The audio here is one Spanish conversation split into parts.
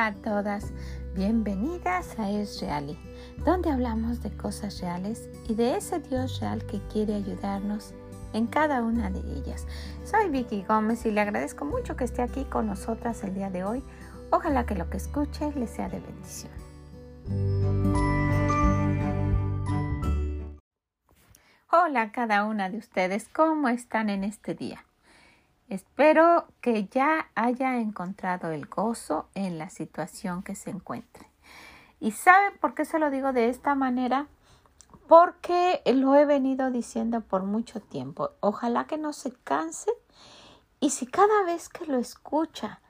Hola a todas, bienvenidas a Es Reali, donde hablamos de cosas reales y de ese Dios real que quiere ayudarnos en cada una de ellas. Soy Vicky Gómez y le agradezco mucho que esté aquí con nosotras el día de hoy. Ojalá que lo que escuche le sea de bendición. Hola a cada una de ustedes, ¿cómo están en este día? Espero que ya haya encontrado el gozo en la situación que se encuentre. ¿Y saben por qué se lo digo de esta manera? Porque lo he venido diciendo por mucho tiempo. Ojalá que no se canse y si cada vez que lo escucha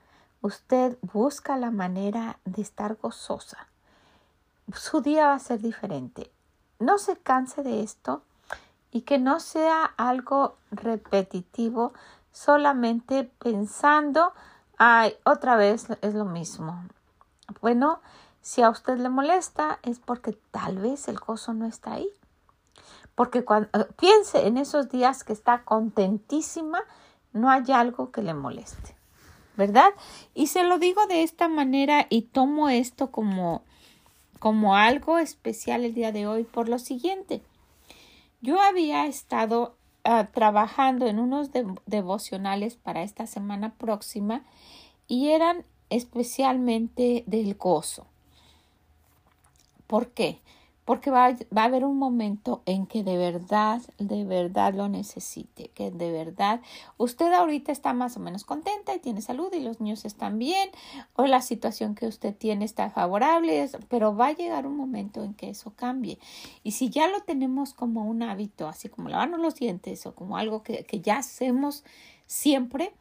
usted busca la manera de estar gozosa, su día va a ser diferente. No se canse de esto y que no sea algo repetitivo solamente pensando, ay, otra vez es lo mismo. Bueno, si a usted le molesta es porque tal vez el gozo no está ahí. Porque cuando eh, piense en esos días que está contentísima, no hay algo que le moleste. ¿Verdad? Y se lo digo de esta manera y tomo esto como, como algo especial el día de hoy por lo siguiente. Yo había estado Ah, trabajando en unos devocionales para esta semana próxima y eran especialmente del gozo. ¿Por qué? Porque va, a haber un momento en que de verdad, de verdad lo necesite, que de verdad usted ahorita está más o menos contenta y tiene salud y los niños están bien o la situación que usted tiene está favorable, pero va a llegar un momento en que eso cambie. Y si ya lo tenemos como un hábito, así como lavarnos los dientes o como algo que, que ya hacemos siempre,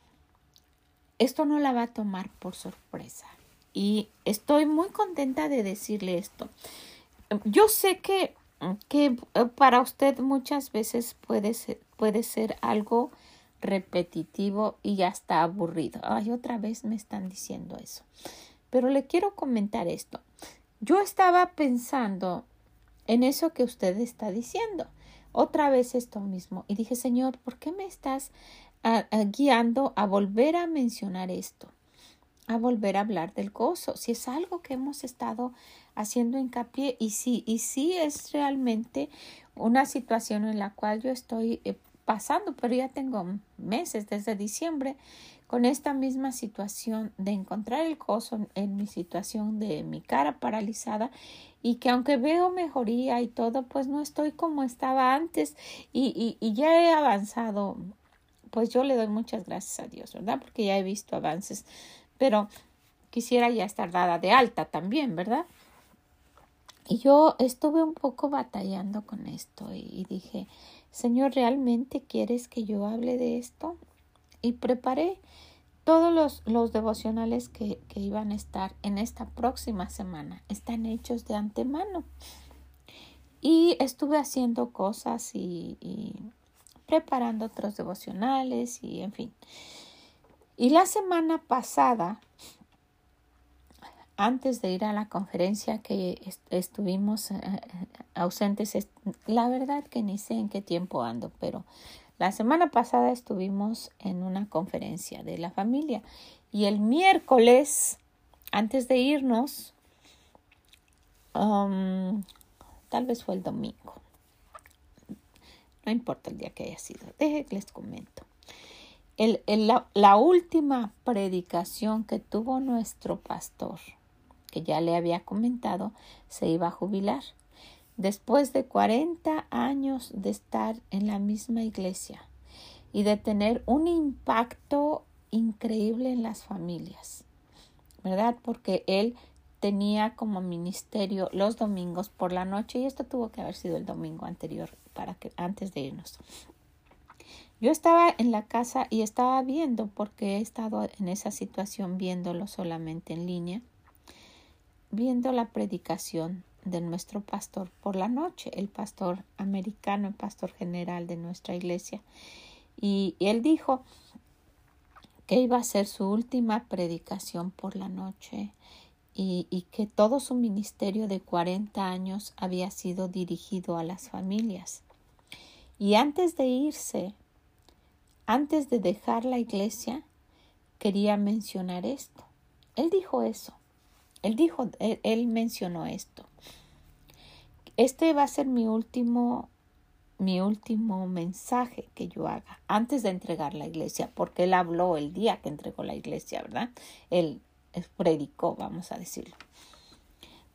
esto no la va a tomar por sorpresa. Y estoy muy contenta de decirle esto yo sé que, que eh, para usted muchas veces puede ser, puede ser algo repetitivo y hasta aburrido. Ay, otra vez me están diciendo eso. Pero le quiero comentar esto. Yo estaba pensando en eso que usted está diciendo. Otra vez esto mismo. Y dije, Señor, ¿por qué me estás ah, ah, guiando a volver a mencionar esto? A volver a hablar del gozo. Si es algo que hemos estado haciendo hincapié y sí, y sí es realmente una situación en la cual yo estoy eh, pasando, pero ya tengo meses desde diciembre con esta misma situación de encontrar el gozo en mi situación de mi cara paralizada y que aunque veo mejoría y todo, pues no estoy como estaba antes y, y, y ya he avanzado. Pues yo le doy muchas gracias a Dios, ¿verdad? Porque ya he visto avances, pero quisiera ya estar dada de alta también, ¿verdad? Y yo estuve un poco batallando con esto y dije, Señor, ¿realmente quieres que yo hable de esto? Y preparé todos los, los devocionales que, que, iban a estar en esta próxima semana. Están hechos de antemano. Y estuve haciendo cosas y, y preparando otros devocionales y en fin. Y la semana pasada antes de ir a la conferencia que estuvimos eh, eh, ausentes, la verdad que ni sé en qué tiempo ando, pero la semana pasada estuvimos en una conferencia de la familia y el miércoles, antes de irnos, um, tal vez fue el domingo, no importa el día que haya sido, deje que les comento. El, la, la última predicación que tuvo nuestro pastor que ya le había comentado, se iba a jubilar. Después de 40 años de estar en la misma iglesia y de tener un impacto increíble en las familias, ¿verdad? Porque él tenía como ministerio los domingos por la noche y esto tuvo que haber sido el domingo anterior para que antes de irnos. Yo estaba en la casa y estaba viendo porque he estado en esa situación viéndolo solamente en línea viendo la predicación de nuestro pastor por la noche, el pastor americano, el pastor general de nuestra iglesia. Y, él dijo que iba a ser su última predicación por la noche y, que todo su ministerio de 40 años había sido dirigido a las familias. Y antes de irse, antes de dejar la iglesia, quería mencionar esto. Él dijo eso él dijo, él, mencionó esto. Este va a ser mi último mi último mensaje que yo haga antes de entregar la iglesia, porque él habló el día que entregó la iglesia, ¿verdad? Él, predicó, vamos a decirlo.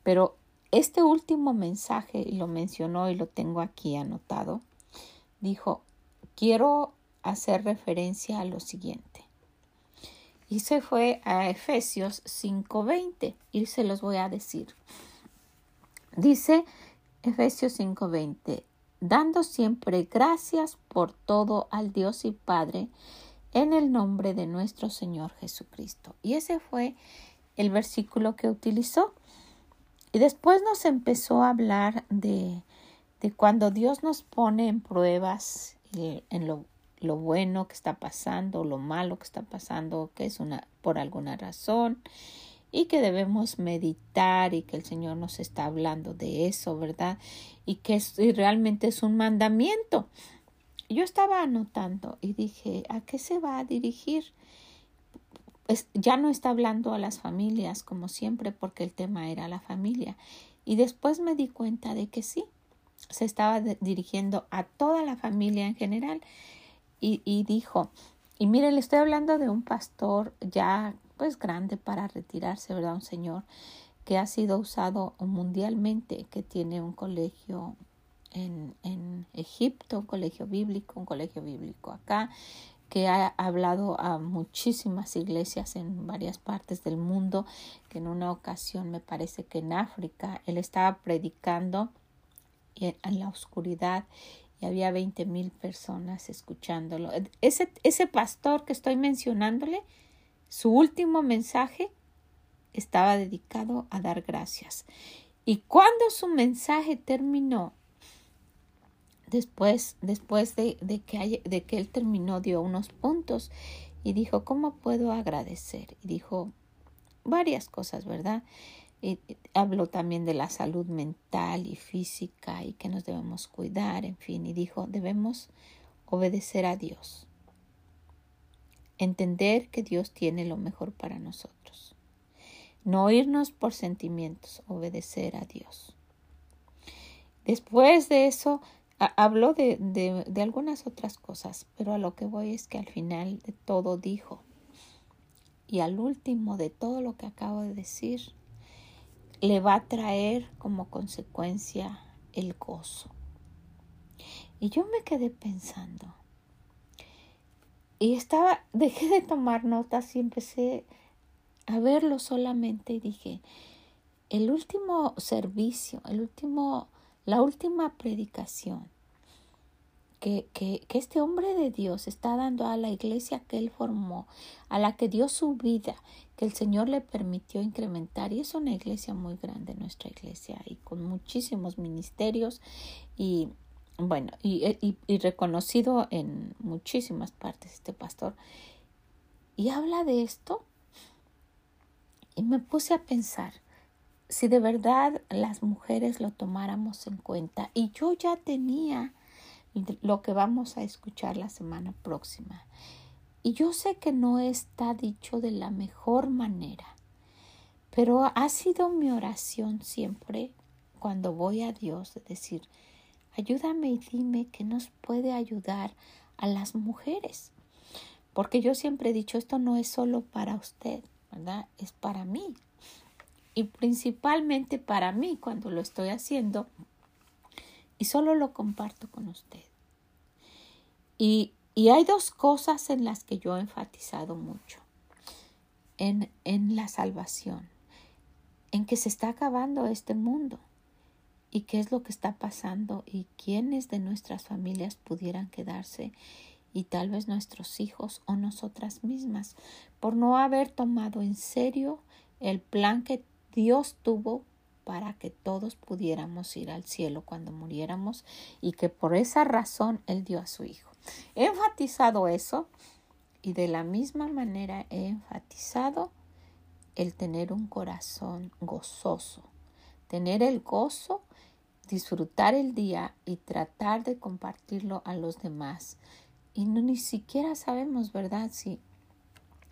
Pero este último mensaje lo mencionó y lo tengo aquí anotado. Dijo, quiero hacer referencia a lo siguiente. Y se fue a Efesios 5:20 y se los voy a decir. Dice Efesios 5:20, dando siempre gracias por todo al Dios y Padre en el nombre de nuestro Señor Jesucristo. Y ese fue el versículo que utilizó. Y después nos empezó a hablar de, de cuando Dios nos pone en pruebas en lo lo bueno que está pasando, lo malo que está pasando, que es una por alguna razón y que debemos meditar y que el Señor nos está hablando de eso, ¿verdad? Y que realmente es un mandamiento. Yo estaba anotando y dije, ¿a qué se va a dirigir? Pues ya no está hablando a las familias como siempre porque el tema era la familia. Y después me di cuenta de que sí, se estaba dirigiendo a toda la familia en general y, dijo, y mire, le estoy hablando de un pastor ya pues grande para retirarse, ¿verdad? Un señor que ha sido usado mundialmente, que tiene un colegio en, en Egipto, un colegio bíblico, un colegio bíblico acá, que ha hablado a muchísimas iglesias en varias partes del mundo, que en una ocasión me parece que en África él estaba predicando en la oscuridad había veinte mil personas escuchándolo. Ese, ese pastor que estoy mencionándole, su último mensaje estaba dedicado a dar gracias. Y cuando su mensaje terminó, después, después de, de, que, de que él terminó, dio unos puntos y dijo, ¿cómo puedo agradecer? Y dijo varias cosas, ¿verdad? Y habló también de la salud mental y física y que nos debemos cuidar, en fin, y dijo, debemos obedecer a Dios, entender que Dios tiene lo mejor para nosotros, no irnos por sentimientos, obedecer a Dios. Después de eso, habló de, de, de algunas otras cosas, pero a lo que voy es que al final de todo dijo, y al último de todo lo que acabo de decir, le va a traer como consecuencia el gozo. Y yo me quedé pensando. Y estaba, dejé de tomar notas y empecé a verlo solamente y dije, el último servicio, el último, la última predicación que, que, que, este hombre de Dios está dando a la iglesia que él formó, a la que dio su vida, que el Señor le permitió incrementar. Y es una iglesia muy grande, nuestra iglesia, y con muchísimos ministerios y bueno, y, y reconocido en muchísimas partes este pastor. Y habla de esto y me puse a pensar si de verdad las mujeres lo tomáramos en cuenta. Y yo ya tenía lo que vamos a escuchar la semana próxima. Y yo sé que no está dicho de la mejor manera, pero ha sido mi oración siempre cuando voy a Dios de decir, ayúdame y dime que nos puede ayudar a las mujeres. Porque yo siempre he dicho, esto no es solo para usted, ¿verdad? Es para mí. Y principalmente para mí cuando lo estoy haciendo, y solo lo comparto con usted. Y, y hay dos cosas en las que yo he enfatizado mucho. En, en la salvación, en que se está acabando este mundo. Y qué es lo que está pasando y quiénes de nuestras familias pudieran quedarse y tal vez nuestros hijos o nosotras mismas. Por no haber tomado en serio el plan que Dios tuvo para que todos pudiéramos ir al cielo cuando muriéramos y que por esa razón Él dio a su Hijo. He enfatizado eso y de la misma manera he enfatizado el tener un corazón gozoso, tener el gozo, disfrutar el día y tratar de compartirlo a los demás. Y no ni siquiera sabemos, ¿verdad? Si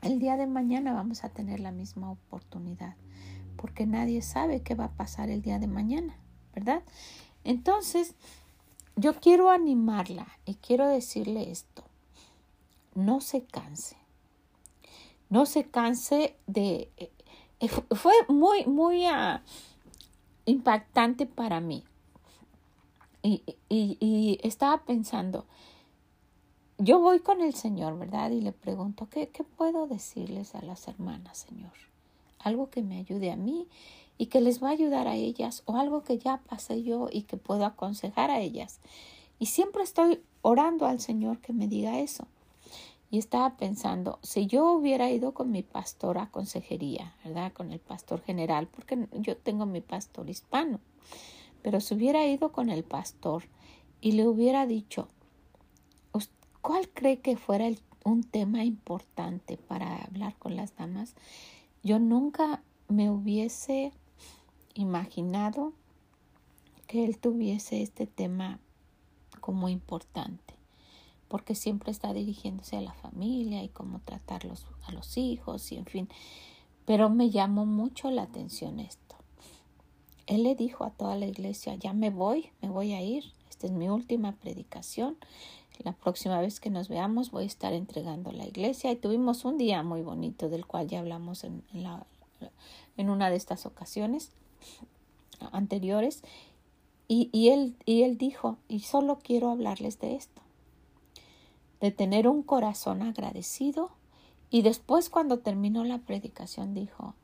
el día de mañana vamos a tener la misma oportunidad porque nadie sabe qué va a pasar el día de mañana, ¿verdad? Entonces, yo quiero animarla y quiero decirle esto, no se canse, no se canse de... Eh, fue muy, muy ah, impactante para mí. Y, y, estaba pensando, yo voy con el Señor, ¿verdad? Y le pregunto, ¿qué, ¿qué puedo decirles a las hermanas, Señor? Algo que me ayude a mí y que les va a ayudar a ellas o algo que ya pasé yo y que puedo aconsejar a ellas. Y siempre estoy orando al Señor que me diga eso. Y estaba pensando, si yo hubiera ido con mi pastor a consejería, ¿verdad? Con el pastor general, porque yo tengo mi pastor hispano, pero si hubiera ido con el pastor y le hubiera dicho, ¿cuál cree que fuera un tema importante para hablar con las damas? Yo nunca me hubiese imaginado que él tuviese este tema como importante porque siempre está dirigiéndose a la familia y cómo tratarlos a los hijos y en fin. Pero me llamó mucho la atención esto. Él le dijo a toda la iglesia, ya me voy, me voy a ir, esta es mi última predicación. La próxima vez que nos veamos voy a estar entregando la iglesia y tuvimos un día muy bonito del cual ya hablamos en, una de estas ocasiones anteriores. Y, y, él, y él dijo, y solo quiero hablarles de esto de tener un corazón agradecido y después cuando terminó la predicación dijo,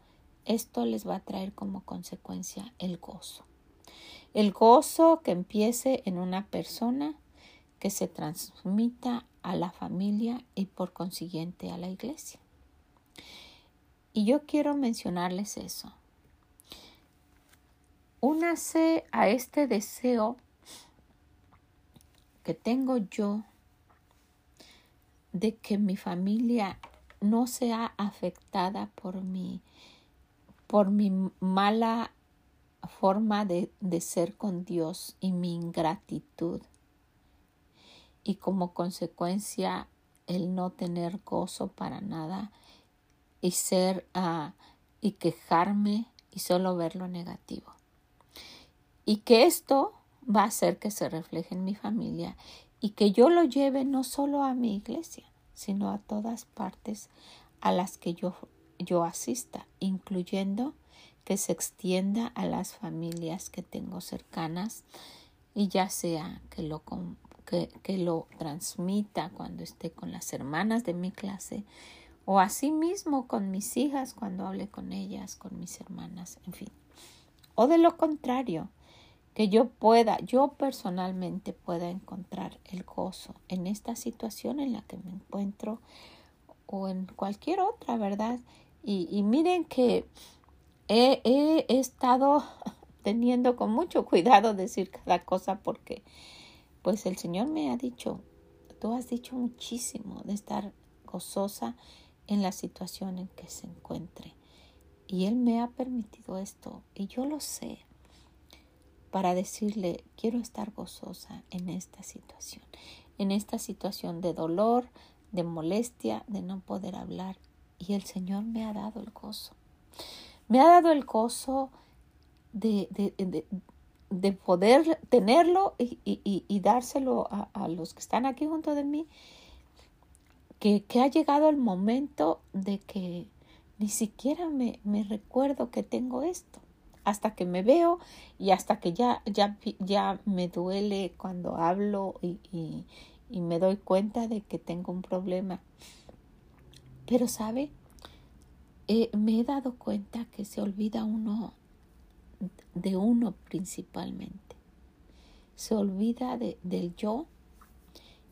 esto les va a traer como consecuencia el gozo. El gozo que empiece en una persona que se transmita a la familia y por consiguiente a la iglesia. Y yo quiero mencionarles eso. Únase a este deseo que tengo yo de que mi familia no sea afectada por mi, por mi mala forma de, de ser con Dios y mi ingratitud. Y como consecuencia el no tener gozo para nada y ser uh, y quejarme y solo ver lo negativo. Y que esto va a hacer que se refleje en mi familia y que yo lo lleve no solo a mi iglesia, sino a todas partes a las que yo, yo asista, incluyendo que se extienda a las familias que tengo cercanas y ya sea que lo, que, lo transmita cuando esté con las hermanas de mi clase o mismo con mis hijas cuando hable con ellas, con mis hermanas, en fin. O de lo contrario, que yo pueda, yo personalmente pueda encontrar el gozo en esta situación en la que me encuentro o en cualquier otra, ¿verdad? Y, miren que he, he, estado teniendo con mucho cuidado decir cada cosa porque pues el Señor me ha dicho, tú has dicho muchísimo de estar gozosa en la situación en que se encuentre. Y Él me ha permitido esto y yo lo sé para decirle, quiero estar gozosa en esta situación, en esta situación de dolor, de molestia, de no poder hablar. Y el Señor me ha dado el gozo. Me ha dado el gozo de, de, de, poder tenerlo y, y, dárselo a, los que están aquí junto de mí, que, que, ha llegado el momento de que ni siquiera me, me recuerdo que tengo esto hasta que me veo y hasta que ya, ya, ya me duele cuando hablo y, y, me doy cuenta de que tengo un problema. Pero, ¿sabe? Eh, me he dado cuenta que se olvida uno de uno principalmente. Se olvida de, del yo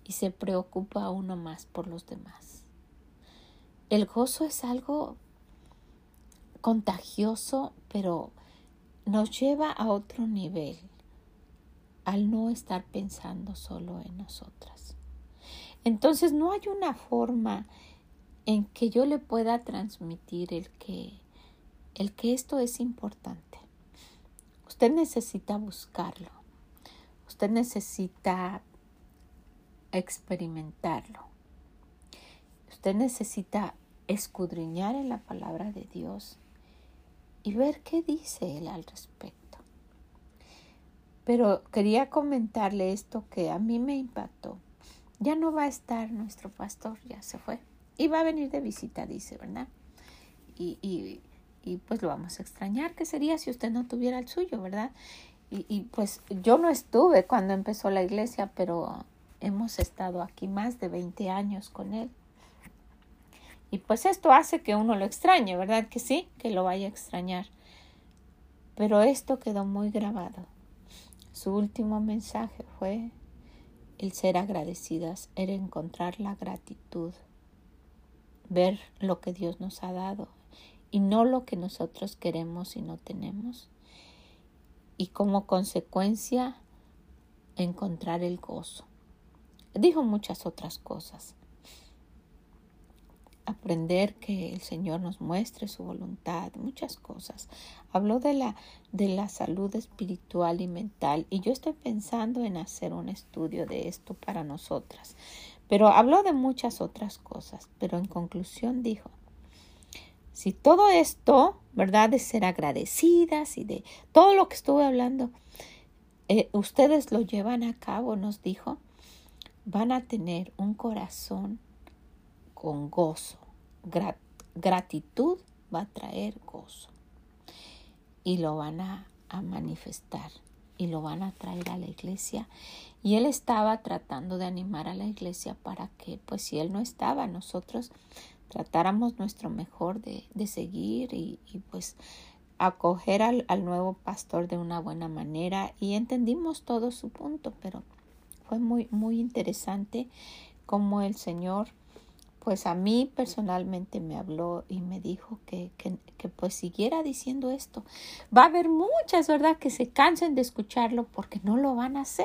y se preocupa uno más por los demás. El gozo es algo contagioso, pero nos lleva a otro nivel al no estar pensando solo en nosotras. Entonces no hay una forma en que yo le pueda transmitir el que el que esto es importante. Usted necesita buscarlo. Usted necesita experimentarlo. Usted necesita escudriñar en la palabra de Dios y ver qué dice él al respecto. Pero quería comentarle esto que a mí me impactó. Ya no va a estar nuestro pastor, ya se fue. Y va a venir de visita, dice, ¿verdad? Y, y, y pues lo vamos a extrañar. ¿Qué sería si usted no tuviera el suyo, verdad? Y, y pues yo no estuve cuando empezó la iglesia, pero hemos estado aquí más de 20 años con él. Y pues esto hace que uno lo extrañe, ¿verdad? Que sí, que lo vaya a extrañar. Pero esto quedó muy grabado. Su último mensaje fue el ser agradecidas, el encontrar la gratitud, ver lo que Dios nos ha dado y no lo que nosotros queremos y no tenemos. Y como consecuencia, encontrar el gozo. Dijo muchas otras cosas. Aprender que el Señor nos muestre su voluntad, muchas cosas. Habló de la, de la salud espiritual y mental y yo estoy pensando en hacer un estudio de esto para nosotras. Pero habló de muchas otras cosas, pero en conclusión dijo, si todo esto, ¿verdad? De ser agradecidas y de todo lo que estuve hablando, eh, ustedes lo llevan a cabo, nos dijo, van a tener un corazón con gozo. gratitud va a traer gozo. Y lo van a, a manifestar y lo van a traer a la iglesia. Y él estaba tratando de animar a la iglesia para que, pues si él no estaba, nosotros tratáramos nuestro mejor de, de seguir y, y, pues acoger al, al, nuevo pastor de una buena manera y entendimos todo su punto, pero fue muy, muy interesante como el Señor pues a mí personalmente me habló y me dijo que, que, que, pues siguiera diciendo esto. Va a haber muchas, ¿verdad?, que se cansen de escucharlo porque no lo van a hacer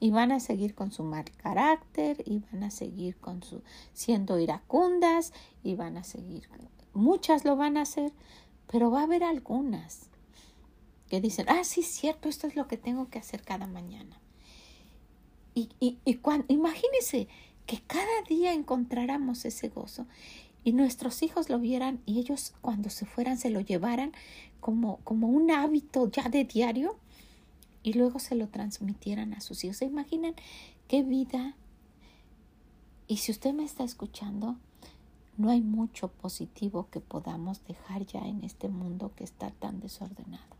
y van a seguir con su mal carácter y van a seguir con su siendo iracundas y van a seguir muchas lo van a hacer pero va a haber algunas que dicen ah sí cierto esto es lo que tengo que hacer cada mañana y, y, y cuando, imagínense que cada día encontráramos ese gozo y nuestros hijos lo vieran y ellos cuando se fueran se lo llevaran como, como un hábito ya de diario y luego se lo transmitieran a sus hijos. ¿Se imaginan qué vida? Y si usted me está escuchando, no hay mucho positivo que podamos dejar ya en este mundo que está tan desordenado.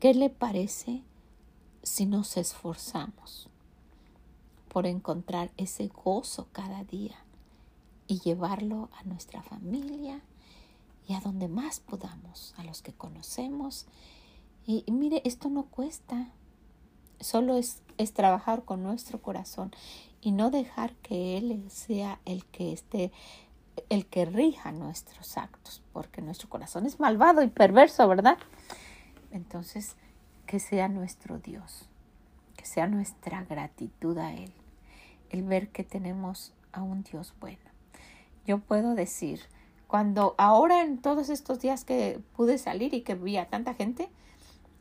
¿Qué le parece si nos esforzamos por encontrar ese gozo cada día y llevarlo a nuestra familia y a donde más podamos, a los que conocemos y, mire, esto no cuesta, solo es, es trabajar con nuestro corazón y no dejar que Él sea el que esté el que rija nuestros actos, porque nuestro corazón es malvado y perverso, ¿verdad? Entonces, que sea nuestro Dios, que sea nuestra gratitud a Él, el ver que tenemos a un Dios bueno. Yo puedo decir, cuando ahora en todos estos días que pude salir y que vi a tanta gente,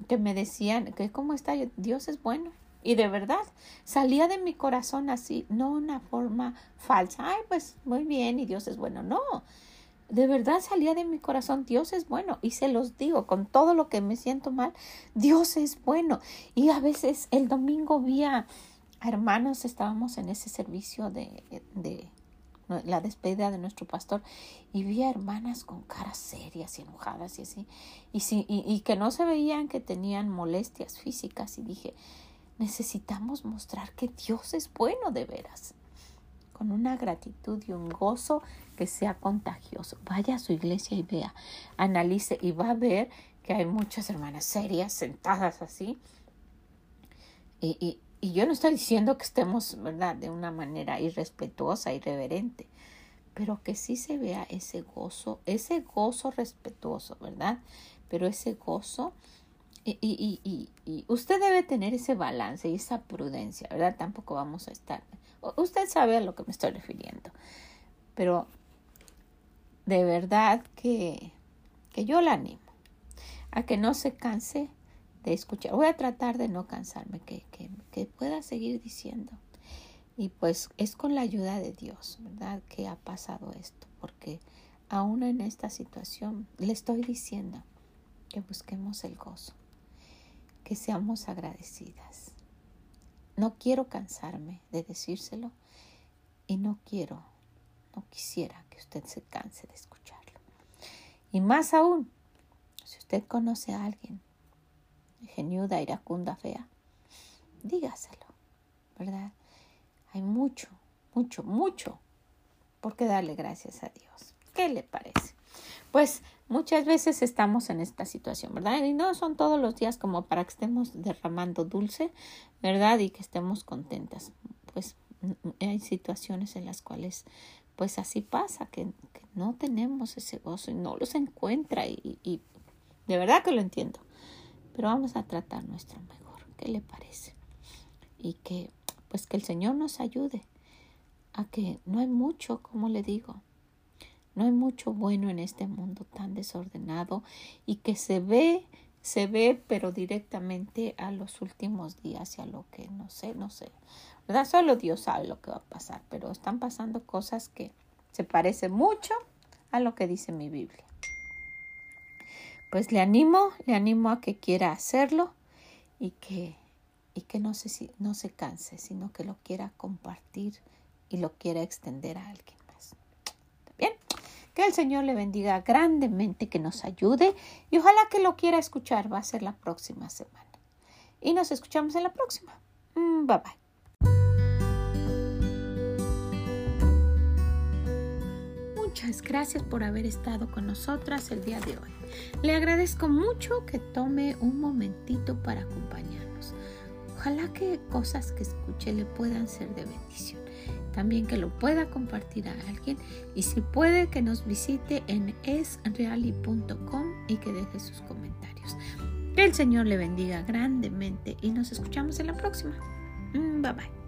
que me decían que cómo está Dios es bueno. Y de verdad, salía de mi corazón así, no una forma falsa, ay, pues muy bien y Dios es bueno, no. De verdad salía de mi corazón, Dios es bueno. Y se los digo, con todo lo que me siento mal, Dios es bueno. Y a veces el domingo vi hermanos, estábamos en ese servicio de, de la despedida de nuestro pastor y vi a hermanas con caras serias y enojadas y así y, sí, y, y que no se veían que tenían molestias físicas y dije necesitamos mostrar que Dios es bueno de veras con una gratitud y un gozo que sea contagioso. Vaya a su iglesia y vea analice y va a ver que hay muchas hermanas serias sentadas así y, y yo no estoy diciendo que estemos, ¿verdad?, de una manera irrespetuosa, irreverente, pero que sí se vea ese gozo, ese gozo respetuoso, ¿verdad? Pero ese gozo, y, y, y, y, usted debe tener ese balance y esa prudencia, ¿verdad? Tampoco vamos a estar, usted sabe a lo que me estoy refiriendo, pero de verdad que, que yo la animo a que no se canse de escuchar. Voy a tratar de no cansarme, que, que, que pueda seguir diciendo. Y pues es con la ayuda de Dios, ¿verdad? Que ha pasado esto, porque aún en esta situación, le estoy diciendo que busquemos el gozo, que seamos agradecidas. No quiero cansarme de decírselo y no quiero, no quisiera que usted se canse de escucharlo. Y más aún, si usted conoce a alguien, geniuda, iracunda, fea, dígaselo, ¿verdad? Hay mucho, mucho, mucho por qué darle gracias a Dios. ¿Qué le parece? Pues muchas veces estamos en esta situación, ¿verdad? Y no son todos los días como para que estemos derramando dulce, ¿verdad? Y que estemos contentas. Pues hay situaciones en las cuales pues así pasa, que, no tenemos ese gozo y no los encuentra y de verdad que lo entiendo. Pero vamos a tratar nuestro mejor. ¿Qué le parece? Y que pues que el Señor nos ayude a que no hay mucho, como le digo, no hay mucho bueno en este mundo tan desordenado y que se ve, se ve, pero directamente a los últimos días y a lo que no sé, no sé. ¿Verdad? Solo Dios sabe lo que va a pasar, pero están pasando cosas que se parecen mucho a lo que dice mi Biblia. Pues le animo, le animo a que quiera hacerlo y que, y que no, se, no se canse, sino que lo quiera compartir y lo quiera extender a alguien más. Bien, que el Señor le bendiga grandemente, que nos ayude y ojalá que lo quiera escuchar. Va a ser la próxima semana. Y nos escuchamos en la próxima. Mm, bye bye. Muchas gracias por haber estado con nosotras el día de hoy. Le agradezco mucho que tome un momentito para acompañarnos. Ojalá que cosas que escuche le puedan ser de bendición también que lo pueda compartir a alguien y si puede que nos visite en esreali.com y que deje sus comentarios. Que el Señor le bendiga grandemente y nos escuchamos en la próxima. Mm, bye bye.